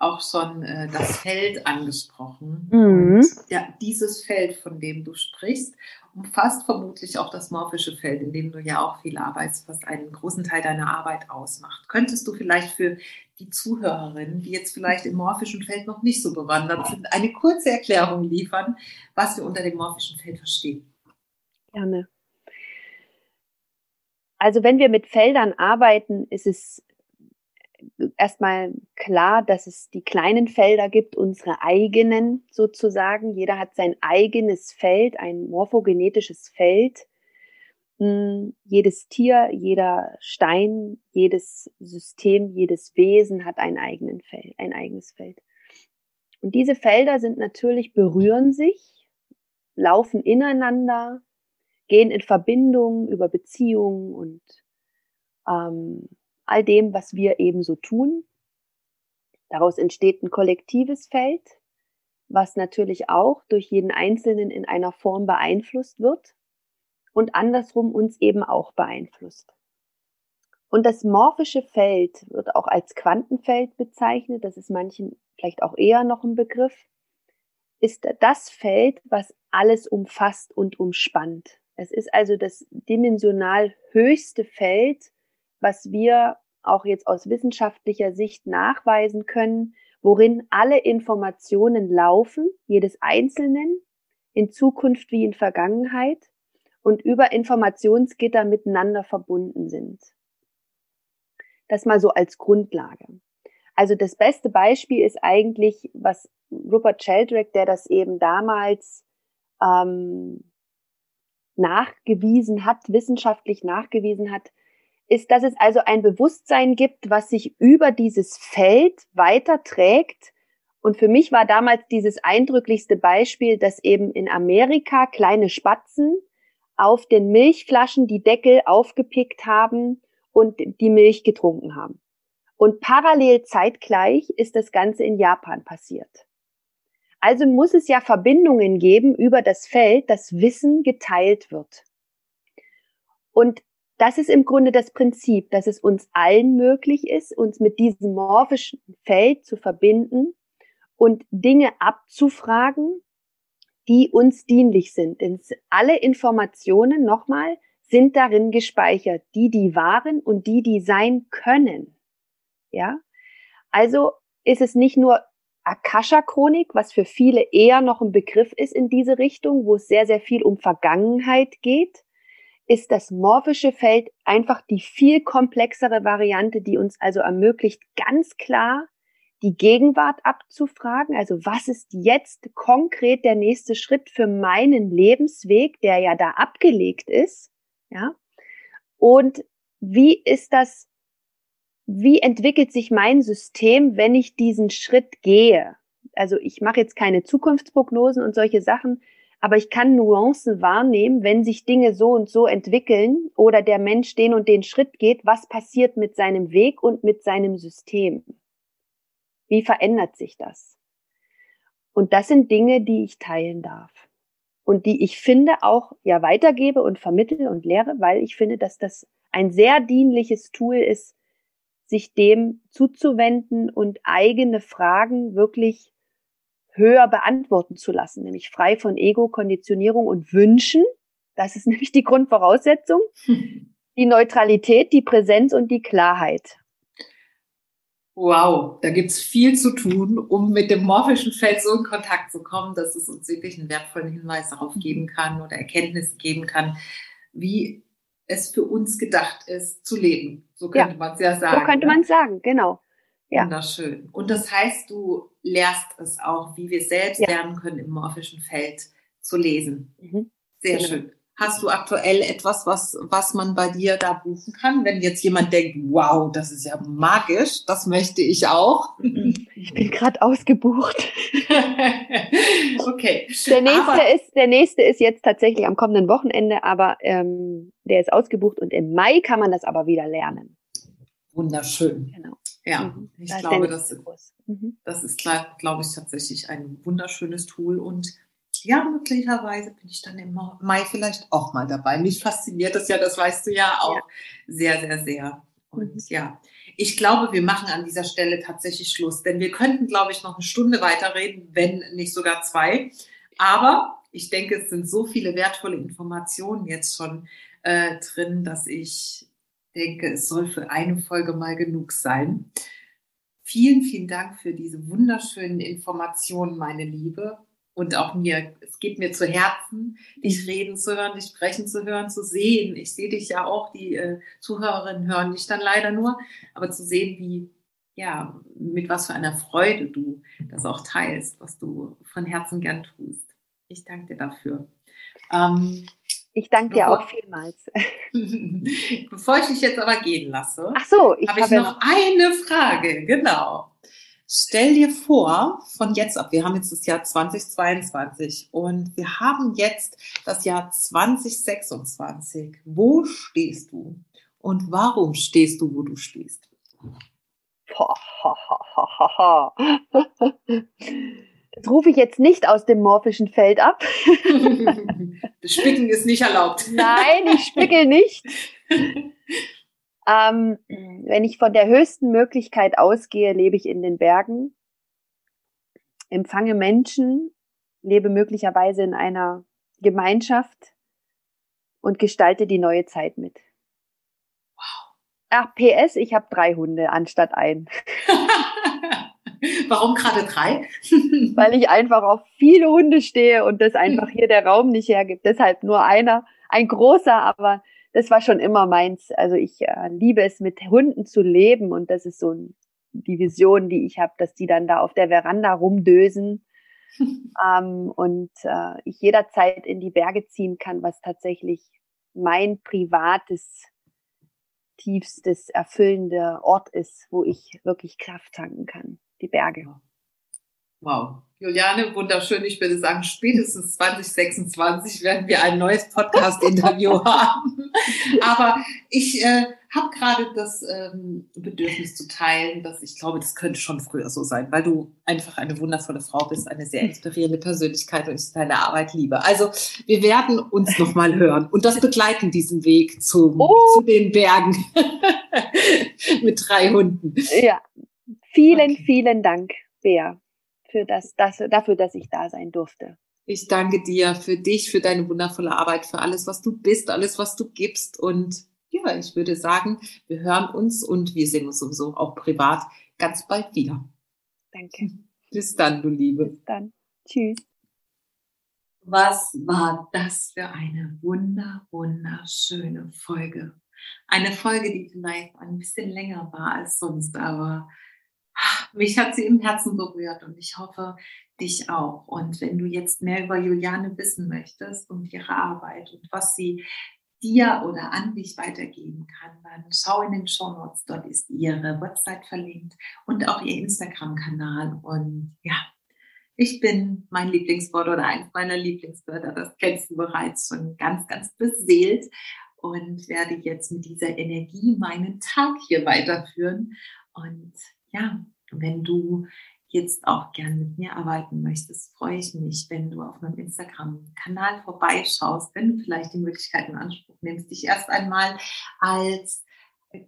auch schon äh, das Feld angesprochen. Mhm. Und ja, dieses Feld, von dem du sprichst, umfasst vermutlich auch das morphische Feld, in dem du ja auch viel arbeitest, was einen großen Teil deiner Arbeit ausmacht. Könntest du vielleicht für die Zuhörerinnen, die jetzt vielleicht im morphischen Feld noch nicht so bewandert sind, eine kurze Erklärung liefern, was wir unter dem morphischen Feld verstehen? Gerne. Also wenn wir mit Feldern arbeiten, ist es erstmal klar, dass es die kleinen Felder gibt, unsere eigenen sozusagen. Jeder hat sein eigenes Feld, ein morphogenetisches Feld. Hm, jedes Tier, jeder Stein, jedes System, jedes Wesen hat ein, eigenen Feld, ein eigenes Feld. Und diese Felder sind natürlich, berühren sich, laufen ineinander, gehen in Verbindung über Beziehungen und ähm, all dem, was wir eben so tun. Daraus entsteht ein kollektives Feld, was natürlich auch durch jeden Einzelnen in einer Form beeinflusst wird und andersrum uns eben auch beeinflusst. Und das morphische Feld wird auch als Quantenfeld bezeichnet, das ist manchen vielleicht auch eher noch ein Begriff, ist das Feld, was alles umfasst und umspannt. Es ist also das dimensional höchste Feld, was wir auch jetzt aus wissenschaftlicher Sicht nachweisen können, worin alle Informationen laufen, jedes Einzelnen, in Zukunft wie in Vergangenheit und über Informationsgitter miteinander verbunden sind. Das mal so als Grundlage. Also das beste Beispiel ist eigentlich, was Rupert Sheldrake, der das eben damals ähm, nachgewiesen hat, wissenschaftlich nachgewiesen hat, ist, dass es also ein Bewusstsein gibt, was sich über dieses Feld weiterträgt. Und für mich war damals dieses eindrücklichste Beispiel, dass eben in Amerika kleine Spatzen auf den Milchflaschen die Deckel aufgepickt haben und die Milch getrunken haben. Und parallel zeitgleich ist das Ganze in Japan passiert. Also muss es ja Verbindungen geben über das Feld, dass Wissen geteilt wird. Und das ist im Grunde das Prinzip, dass es uns allen möglich ist, uns mit diesem morphischen Feld zu verbinden und Dinge abzufragen, die uns dienlich sind. Denn alle Informationen, nochmal, sind darin gespeichert, die, die waren und die, die sein können. Ja? Also ist es nicht nur Akasha-Chronik, was für viele eher noch ein Begriff ist in diese Richtung, wo es sehr, sehr viel um Vergangenheit geht, ist das morphische Feld einfach die viel komplexere Variante, die uns also ermöglicht, ganz klar die Gegenwart abzufragen. Also was ist jetzt konkret der nächste Schritt für meinen Lebensweg, der ja da abgelegt ist? Ja. Und wie ist das, wie entwickelt sich mein System, wenn ich diesen Schritt gehe? Also ich mache jetzt keine Zukunftsprognosen und solche Sachen, aber ich kann Nuancen wahrnehmen, wenn sich Dinge so und so entwickeln oder der Mensch den und den Schritt geht, was passiert mit seinem Weg und mit seinem System? Wie verändert sich das? Und das sind Dinge, die ich teilen darf und die ich finde auch ja weitergebe und vermittle und lehre, weil ich finde, dass das ein sehr dienliches Tool ist, sich dem zuzuwenden und eigene Fragen wirklich höher beantworten zu lassen, nämlich frei von Ego, Konditionierung und Wünschen. Das ist nämlich die Grundvoraussetzung. Die Neutralität, die Präsenz und die Klarheit. Wow, da gibt es viel zu tun, um mit dem morphischen Feld so in Kontakt zu kommen, dass es uns wirklich einen wertvollen Hinweis darauf geben kann oder Erkenntnis geben kann, wie es für uns gedacht ist, zu leben. So könnte ja, man es ja sagen. So könnte man es sagen, genau. Ja. Wunderschön. Und das heißt, du lehrst es auch, wie wir selbst ja. lernen können, im morphischen Feld zu lesen. Mhm. Sehr genau. schön. Hast du aktuell etwas, was, was man bei dir da buchen kann? Wenn jetzt jemand denkt, wow, das ist ja magisch, das möchte ich auch. Ich bin gerade ausgebucht. okay. Der nächste, aber, ist, der nächste ist jetzt tatsächlich am kommenden Wochenende, aber ähm, der ist ausgebucht und im Mai kann man das aber wieder lernen. Wunderschön. Genau. Ja, mhm. ich das glaube, das, mhm. das ist, glaube ich, tatsächlich ein wunderschönes Tool und ja, möglicherweise bin ich dann im Mai vielleicht auch mal dabei. Mich fasziniert das ja, das weißt du ja auch ja. sehr, sehr, sehr. Und mhm. ja, ich glaube, wir machen an dieser Stelle tatsächlich Schluss, denn wir könnten, glaube ich, noch eine Stunde weiterreden, wenn nicht sogar zwei. Aber ich denke, es sind so viele wertvolle Informationen jetzt schon äh, drin, dass ich denke, es soll für eine Folge mal genug sein. Vielen, vielen Dank für diese wunderschönen Informationen, meine Liebe und auch mir, es geht mir zu Herzen, dich reden zu hören, dich sprechen zu hören, zu sehen. Ich sehe dich ja auch, die äh, Zuhörerinnen hören dich dann leider nur, aber zu sehen, wie, ja, mit was für einer Freude du das auch teilst, was du von Herzen gern tust. Ich danke dir dafür. Ähm, ich danke dir auch vielmals. Bevor ich dich jetzt aber gehen lasse, Ach so, ich habe ich noch eine Frage. Genau. Stell dir vor, von jetzt ab, wir haben jetzt das Jahr 2022 und wir haben jetzt das Jahr 2026. Wo stehst du? Und warum stehst du, wo du stehst? Das rufe ich jetzt nicht aus dem morphischen Feld ab. Das Spicken ist nicht erlaubt. Nein, ich spickel nicht. Ähm, wenn ich von der höchsten Möglichkeit ausgehe, lebe ich in den Bergen, empfange Menschen, lebe möglicherweise in einer Gemeinschaft und gestalte die neue Zeit mit. Wow. Ach, PS, ich habe drei Hunde anstatt ein. Warum gerade drei? Weil ich einfach auf viele Hunde stehe und das einfach hier der Raum nicht hergibt. Deshalb nur einer, ein großer, aber das war schon immer meins. Also ich äh, liebe es, mit Hunden zu leben und das ist so ein, die Vision, die ich habe, dass die dann da auf der Veranda rumdösen ähm, und äh, ich jederzeit in die Berge ziehen kann, was tatsächlich mein privates, tiefstes, erfüllender Ort ist, wo ich wirklich Kraft tanken kann, die Berge. Wow. Juliane, wunderschön. Ich würde sagen, spätestens 2026 werden wir ein neues Podcast-Interview haben. Aber ich äh, habe gerade das ähm, Bedürfnis zu teilen, dass ich glaube, das könnte schon früher so sein, weil du einfach eine wundervolle Frau bist, eine sehr inspirierende Persönlichkeit und ich deine Arbeit liebe. Also wir werden uns nochmal hören und das begleiten, diesen Weg zum, oh. zu den Bergen mit drei Hunden. Ja, vielen, okay. vielen Dank, Bea für das, das, dafür, dass ich da sein durfte. Ich danke dir für dich, für deine wundervolle Arbeit, für alles, was du bist, alles, was du gibst. Und ja, ich würde sagen, wir hören uns und wir sehen uns sowieso auch privat ganz bald wieder. Danke. Bis dann, du Liebe. Bis dann. Tschüss. Was war das für eine wunder, wunderschöne Folge? Eine Folge, die vielleicht ein bisschen länger war als sonst, aber mich hat sie im Herzen berührt und ich hoffe, dich auch. Und wenn du jetzt mehr über Juliane wissen möchtest und ihre Arbeit und was sie dir oder an dich weitergeben kann, dann schau in den Show Notes. Dort ist ihre Website verlinkt und auch ihr Instagram-Kanal. Und ja, ich bin mein Lieblingswort oder eins meiner Lieblingswörter. Das kennst du bereits schon ganz, ganz beseelt und werde jetzt mit dieser Energie meinen Tag hier weiterführen. Und ja, wenn du jetzt auch gern mit mir arbeiten möchtest, freue ich mich, wenn du auf meinem Instagram-Kanal vorbeischaust, wenn du vielleicht die Möglichkeit in Anspruch nimmst, dich erst einmal als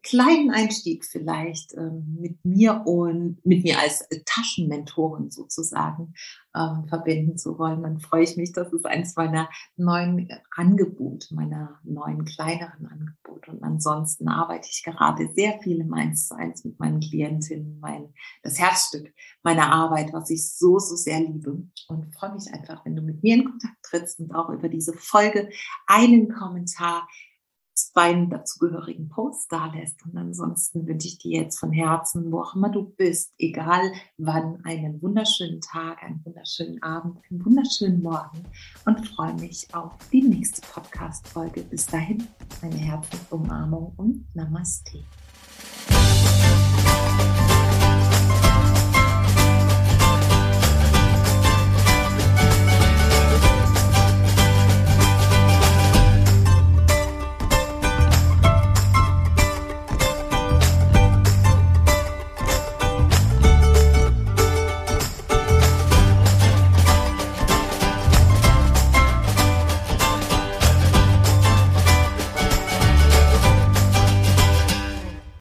kleinen Einstieg vielleicht ähm, mit mir und mit mir als Taschenmentorin sozusagen ähm, verbinden zu wollen, dann freue ich mich. Das ist eins meiner neuen Angebote, meiner neuen kleineren Angebote. Und ansonsten arbeite ich gerade sehr viel im Eins zu eins mit meinen Klientinnen, mein, das Herzstück meiner Arbeit, was ich so, so sehr liebe. Und freue mich einfach, wenn du mit mir in Kontakt trittst und auch über diese Folge einen Kommentar beiden dazugehörigen Posts da lässt. Und ansonsten wünsche ich dir jetzt von Herzen, wo auch immer du bist, egal wann, einen wunderschönen Tag, einen wunderschönen Abend, einen wunderschönen Morgen und freue mich auf die nächste Podcast-Folge. Bis dahin, eine Herzensumarmung und Namaste.